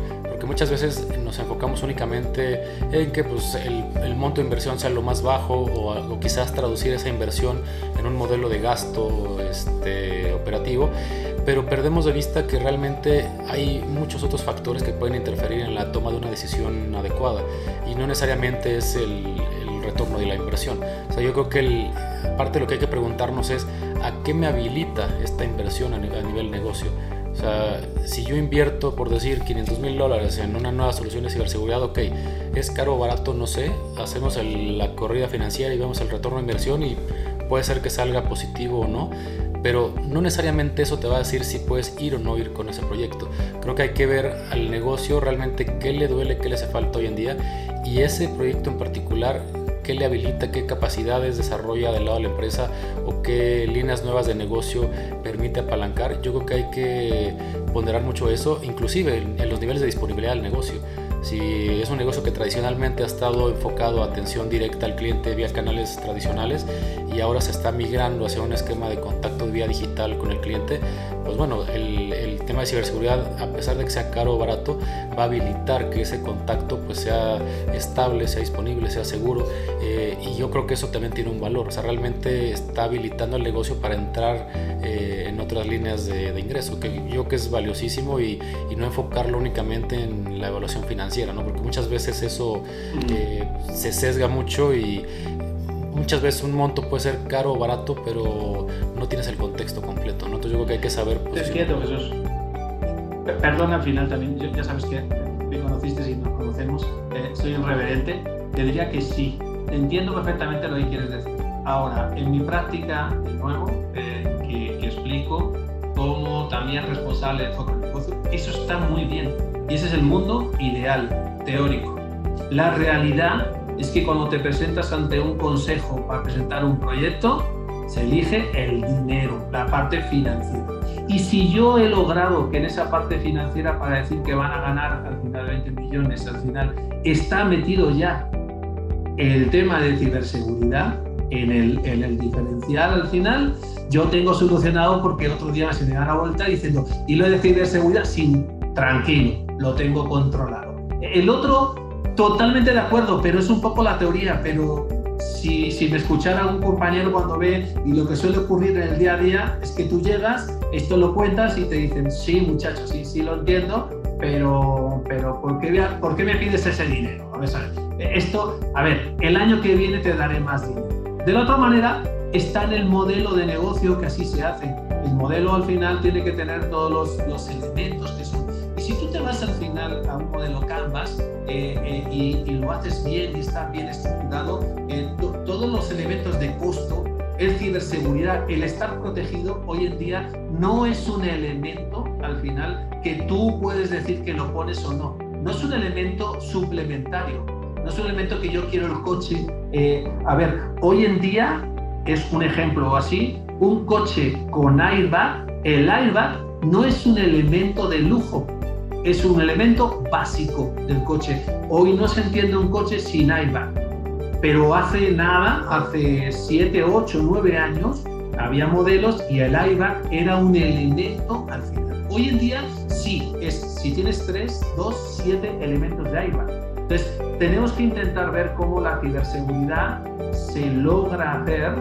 muchas veces nos enfocamos únicamente en que pues, el, monto de inversión sea lo más bajo o, quizás traducir esa inversión en un modelo de gasto este, operativo, pero perdemos de vista que realmente hay muchos otros factores que pueden interferir en la toma de una decisión adecuada y no necesariamente es el, retorno de la inversión. O sea, yo creo que el, parte de lo que hay que preguntarnos es a qué me habilita esta inversión a nivel negocio o sea, si yo invierto, por decir, 500 mil dólares en una nueva solución de ciberseguridad, ok, es caro o barato, no sé, hacemos la corrida financiera y vemos el retorno de inversión y puede ser que salga positivo o no, pero no necesariamente eso te va a decir si puedes ir o no ir con ese proyecto. Creo que hay que ver al negocio realmente qué le duele, qué le hace falta hoy en día y ese proyecto en particular qué le habilita, qué capacidades desarrolla del lado de la empresa o qué líneas nuevas de negocio permite apalancar. Yo creo que hay que ponderar mucho eso, inclusive en, los niveles de disponibilidad del negocio. Si es un negocio que tradicionalmente ha estado enfocado a atención directa al cliente vía canales tradicionales y ahora se está migrando hacia un esquema de contacto vía digital con el cliente, pues bueno, el, el tema de ciberseguridad, a pesar de que sea caro o barato, va a habilitar que ese contacto pues sea estable, sea disponible, sea seguro eh, y yo creo que eso también tiene un valor, o sea, realmente está habilitando el negocio para entrar eh, otras líneas de, ingreso, que yo creo que es valiosísimo y, y no enfocarlo únicamente en la evaluación financiera porque muchas veces eso eh, se sesga mucho y muchas veces un monto puede ser caro o barato, pero no tienes el contexto completo, ¿no? Entonces yo creo que hay que saber... Entiendo, Jesús. Perdona al final también, ya sabes que me conociste y nos conocemos, eh, soy un reverente, te diría que sí, entiendo perfectamente lo que quieres decir. Ahora, en mi práctica, de nuevo, eh, como también responsable de foco eso está muy bien y ese es el mundo ideal, teórico. La realidad es que cuando te presentas ante un consejo para presentar un proyecto, se elige el dinero, la parte financiera. Y si yo he logrado que en esa parte financiera, para decir que van a ganar al final 20 millones, al final está metido ya el tema de ciberseguridad en el, en el diferencial al final, yo tengo solucionado porque el otro día se me da la vuelta diciendo, y lo de ciberseguridad sin tranquilo, lo tengo controlado. El otro, totalmente de acuerdo, pero es un poco la teoría, pero si, si me escuchara un compañero cuando ve y lo que suele ocurrir en el día a día es que tú llegas, esto lo cuentas y te dicen, sí muchachos, sí, sí lo entiendo, pero, pero ¿por, qué, ¿por qué me pides ese dinero? A ver, esto, a ver, el año que viene te daré más dinero. De la otra manera, está en el modelo de negocio que así se hace. El modelo al final tiene que tener todos los, elementos que son si tú te vas al final a un modelo Canvas eh, eh, y, lo haces bien y está bien estructurado, eh, todos los elementos de costo, el ciberseguridad, el estar protegido, hoy en día no es un elemento al final que tú puedes decir que lo pones o no. No es un elemento suplementario, no es un elemento que yo quiero el coche. a ver, hoy en día es un ejemplo así, un coche con airbag, el airbag no es un elemento de lujo, es un elemento básico del coche. Hoy no se entiende un coche sin airbag, pero hace nada, hace 7, 8, 9 años, había modelos y el airbag era un elemento al final. Hoy en día sí, es, si tienes 3, 2, 7 elementos de airbag. Entonces, tenemos que intentar ver cómo la ciberseguridad se logra hacer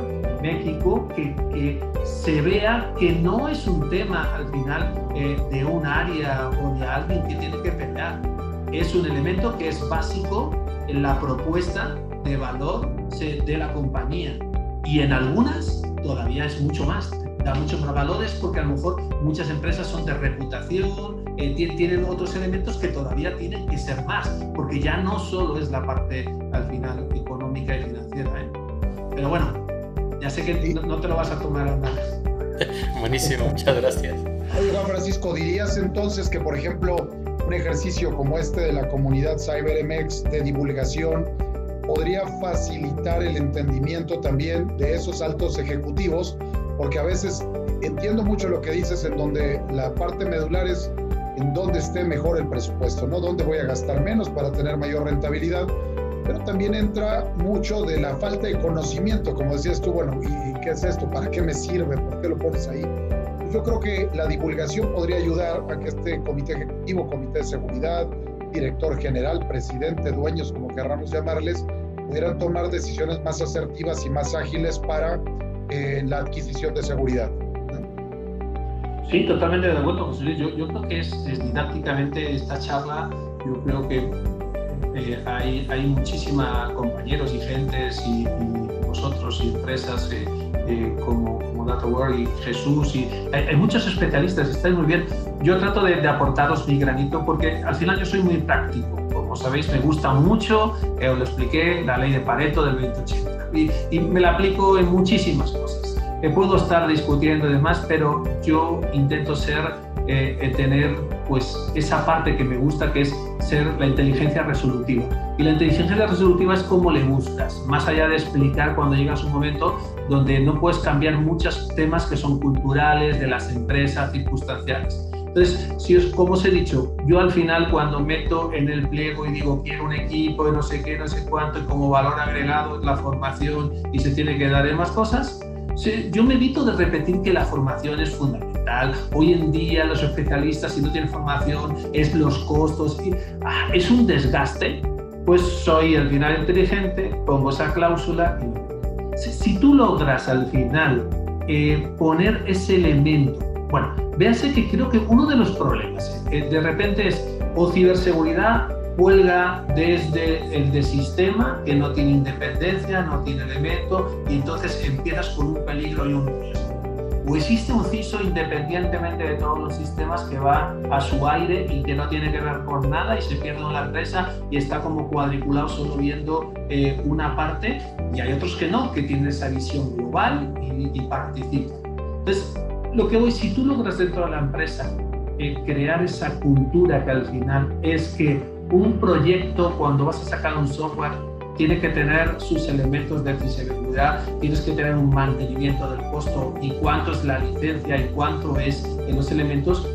México que, que, se vea que no es un tema al final eh, de un área o de alguien que tiene que pelear. Es un elemento que es básico en la propuesta de valor de la compañía. Y en algunas todavía es mucho más, da muchos más valores porque a lo mejor muchas empresas son de reputación, eh, tienen otros elementos que todavía tienen que ser más, porque ya no solo es la parte al final económica y financiera. ¿eh? Pero bueno, ya sé que no, te lo vas a tomar a nada. Buenísimo, muchas gracias. Juan Francisco, ¿dirías entonces que, por ejemplo, un ejercicio como este de la comunidad CyberMX de divulgación podría facilitar el entendimiento también de esos altos ejecutivos? Porque a veces entiendo mucho lo que dices en donde la parte medular es en dónde esté mejor el presupuesto, ¿no? ¿Dónde voy a gastar menos para tener mayor rentabilidad? pero también entra mucho de la falta de conocimiento, como decías tú, bueno, ¿y qué es esto? ¿Para qué me sirve? ¿Por qué lo pones ahí? Yo creo que la divulgación podría ayudar a que este comité ejecutivo, comité de seguridad, director general, presidente, dueños, como querramos llamarles, pudieran tomar decisiones más asertivas y más ágiles para eh, la adquisición de seguridad. Sí, totalmente de acuerdo, José Luis. Yo, yo creo que es, didácticamente esta charla, yo creo que eh, hay, hay muchísima compañeros y gentes y, vosotros y empresas eh, eh, como, como DataWorld y Jesús y hay, muchos especialistas, estáis muy bien. Yo trato de, aportaros mi granito porque al final yo soy muy práctico. Como sabéis, me gusta mucho, os lo expliqué, la ley de Pareto del 2080 y, y me la aplico en muchísimas cosas puedo estar discutiendo y demás, pero yo intento ser, eh, eh, tener pues esa parte que me gusta, que es ser la inteligencia resolutiva. Y la inteligencia resolutiva es cómo le buscas, más allá de explicar cuando llegas un momento donde no puedes cambiar muchos temas que son culturales, de las empresas, circunstanciales. Entonces, si os, como os he dicho, yo al final cuando meto en el pliego y digo quiero un equipo y no sé qué, no sé cuánto, y como valor agregado la formación y se tiene que dar en más cosas, yo me evito de repetir que la formación es fundamental. Hoy en día los especialistas, si no tienen formación, es los costos. Ah, es un desgaste. Pues soy al final inteligente, pongo esa cláusula. Y... Si, tú logras al final eh, poner ese elemento, bueno, véase que creo que uno de los problemas eh, de repente es o ciberseguridad huelga desde el de sistema que no tiene independencia, no tiene elemento y entonces empiezas con un peligro y un riesgo. O existe un CISO independientemente de todos los sistemas que va a su aire y que no tiene que ver con nada y se pierde en la empresa y está como cuadriculado solo viendo eh, una parte y hay otros que no, que tienen esa visión global y, y participan. Entonces, lo que voy, si tú logras dentro de la empresa eh, crear esa cultura que al final es que un proyecto, cuando vas a sacar un software, tiene que tener sus elementos de fiabilidad, tienes que tener un mantenimiento del costo y cuánto es la licencia y cuánto es en los elementos,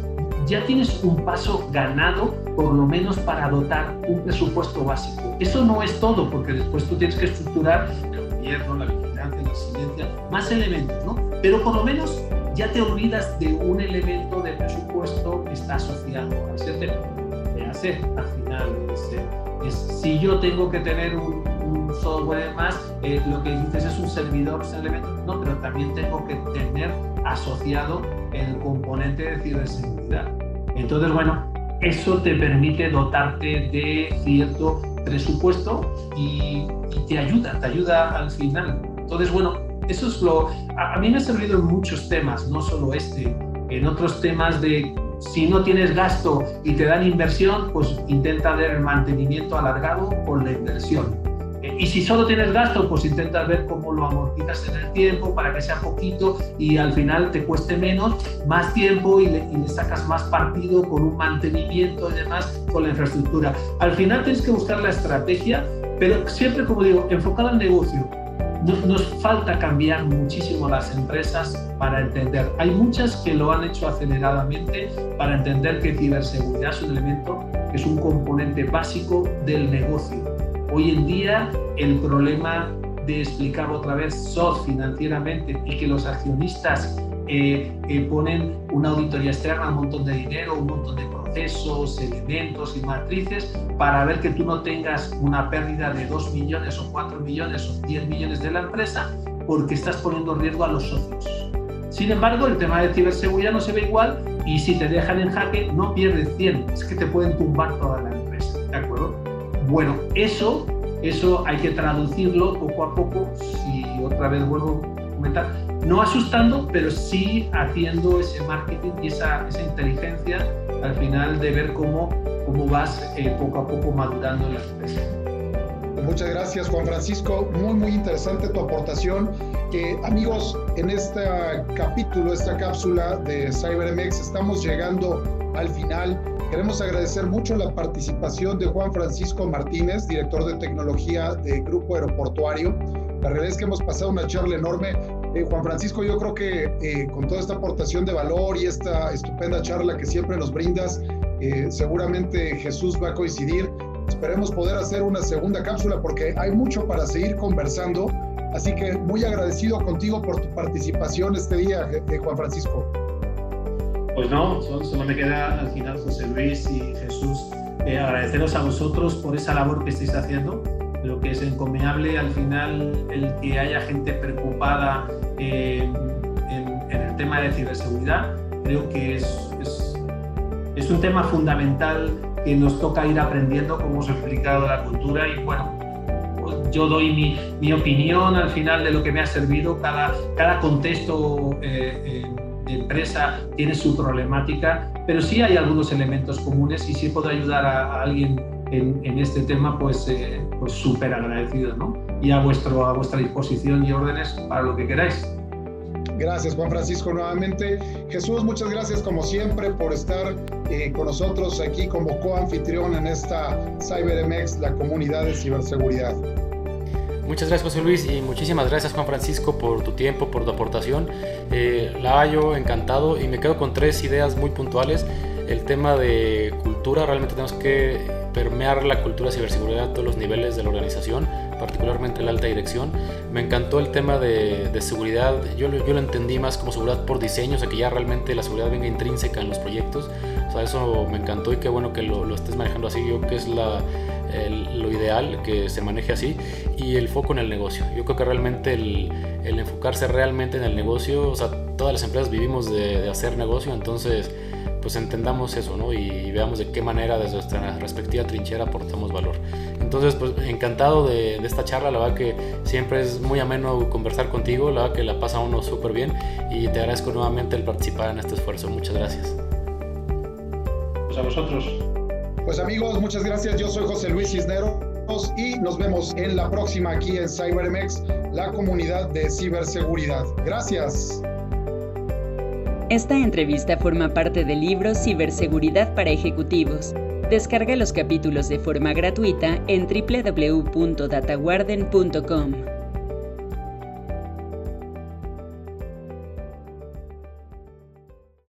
ya tienes un paso ganado por lo menos para dotar un presupuesto básico. Eso no es todo, porque después tú tienes que estructurar el gobierno, la vigilancia, la residencia, más elementos, ¿no? Pero por lo menos ya te olvidas de un elemento de presupuesto que está asociado a ese tema al final. Es, si yo tengo que tener un, software más, eh, lo que dices es un servidor, es elemento, no, pero también tengo que tener asociado el componente de ciberseguridad. Entonces, bueno, eso te permite dotarte de cierto presupuesto y, te ayuda, te ayuda al final. Entonces, bueno, eso es lo... a mí me ha servido en muchos temas, no solo este, en otros temas de si no tienes gasto y te dan inversión, pues intenta ver el mantenimiento alargado con la inversión. Eh, y si solo tienes gasto, pues intenta ver cómo lo amortizas en el tiempo para que sea poquito y al final te cueste menos, más tiempo y le, sacas más partido con un mantenimiento y demás con la infraestructura. Al final tienes que buscar la estrategia, pero siempre, como digo, enfocada al negocio nos, falta cambiar muchísimo las empresas para entender. Hay muchas que lo han hecho aceleradamente para entender que ciberseguridad es un elemento, es un componente básico del negocio. Hoy en día el problema de explicar otra vez SOT financieramente y que los accionistas eh, eh, ponen una auditoría externa, un montón de dinero, un montón de procesos, elementos y matrices para ver que tú no tengas una pérdida de 2 millones o 4 millones o 10 millones de la empresa porque estás poniendo en riesgo a los socios. Sin embargo, el tema de ciberseguridad no se ve igual y si te dejan en jaque no pierdes 100, es que te pueden tumbar toda la empresa, ¿de acuerdo? Bueno, eso, eso hay que traducirlo poco a poco, si otra vez vuelvo no asustando, pero sí haciendo ese marketing y esa, esa inteligencia al final de ver cómo, cómo vas eh, poco a poco madurando la empresa. Muchas gracias Juan Francisco, muy muy interesante tu aportación. Eh, amigos, en este capítulo, esta cápsula de CyberMX estamos llegando al final. Queremos agradecer mucho la participación de Juan Francisco Martínez, director de tecnología de Grupo Aeroportuario. La realidad es que hemos pasado una charla enorme. Eh, Juan Francisco, yo creo que eh, con toda esta aportación de valor y esta estupenda charla que siempre nos brindas, eh, seguramente Jesús va a coincidir. Esperemos poder hacer una segunda cápsula porque hay mucho para seguir conversando. Así que muy agradecido contigo por tu participación este día, Juan Francisco. Pues no, solo, me queda al final José Luis y Jesús agradeceros a vosotros por esa labor que estáis haciendo. Lo que es encomiable al final el que haya gente preocupada en, el tema de ciberseguridad. Creo que es, es, un tema fundamental que nos toca ir aprendiendo, como os he explicado, la cultura y bueno, yo doy mi, mi, opinión al final de lo que me ha servido. Cada, cada contexto eh, de empresa tiene su problemática, pero sí hay algunos elementos comunes y si puedo ayudar a, alguien en, en, este tema, pues eh, pues súper agradecido, ¿no? Y a, vuestro, a vuestra disposición y órdenes para lo que queráis. Gracias, Juan Francisco, nuevamente. Jesús, muchas gracias como siempre por estar eh, con nosotros aquí como coanfitrión en esta CyberMX, la comunidad de ciberseguridad. Muchas gracias José Luis y muchísimas gracias Juan Francisco por tu tiempo, por tu aportación. Eh, la hallo encantado y me quedo con tres ideas muy puntuales. El tema de cultura, realmente tenemos que permear la cultura de ciberseguridad a todos los niveles de la organización particularmente la alta dirección. Me encantó el tema de, seguridad, yo, yo, lo entendí más como seguridad por diseño, o sea, que ya realmente la seguridad venga intrínseca en los proyectos. O sea, eso me encantó y qué bueno que lo, lo estés manejando así. Yo creo que es lo ideal, que se maneje así. Y el foco en el negocio. Yo creo que realmente el, el enfocarse realmente en el negocio, o sea, todas las empresas vivimos de, de hacer negocio, entonces pues entendamos eso, ¿no? Y veamos de qué manera desde nuestra respectiva trinchera aportamos valor. Entonces, pues encantado de, esta charla, la verdad que siempre es muy ameno conversar contigo, la verdad que la pasa uno súper bien y te agradezco nuevamente el participar en este esfuerzo. Muchas gracias. Pues a vosotros. Pues amigos, muchas gracias. Yo soy José Luis Cisneros y nos vemos en la próxima aquí en CyberMX, la comunidad de ciberseguridad. Gracias. Esta entrevista forma parte del libro Ciberseguridad para Ejecutivos. Descarga los capítulos de forma gratuita en www.dataguarden.com.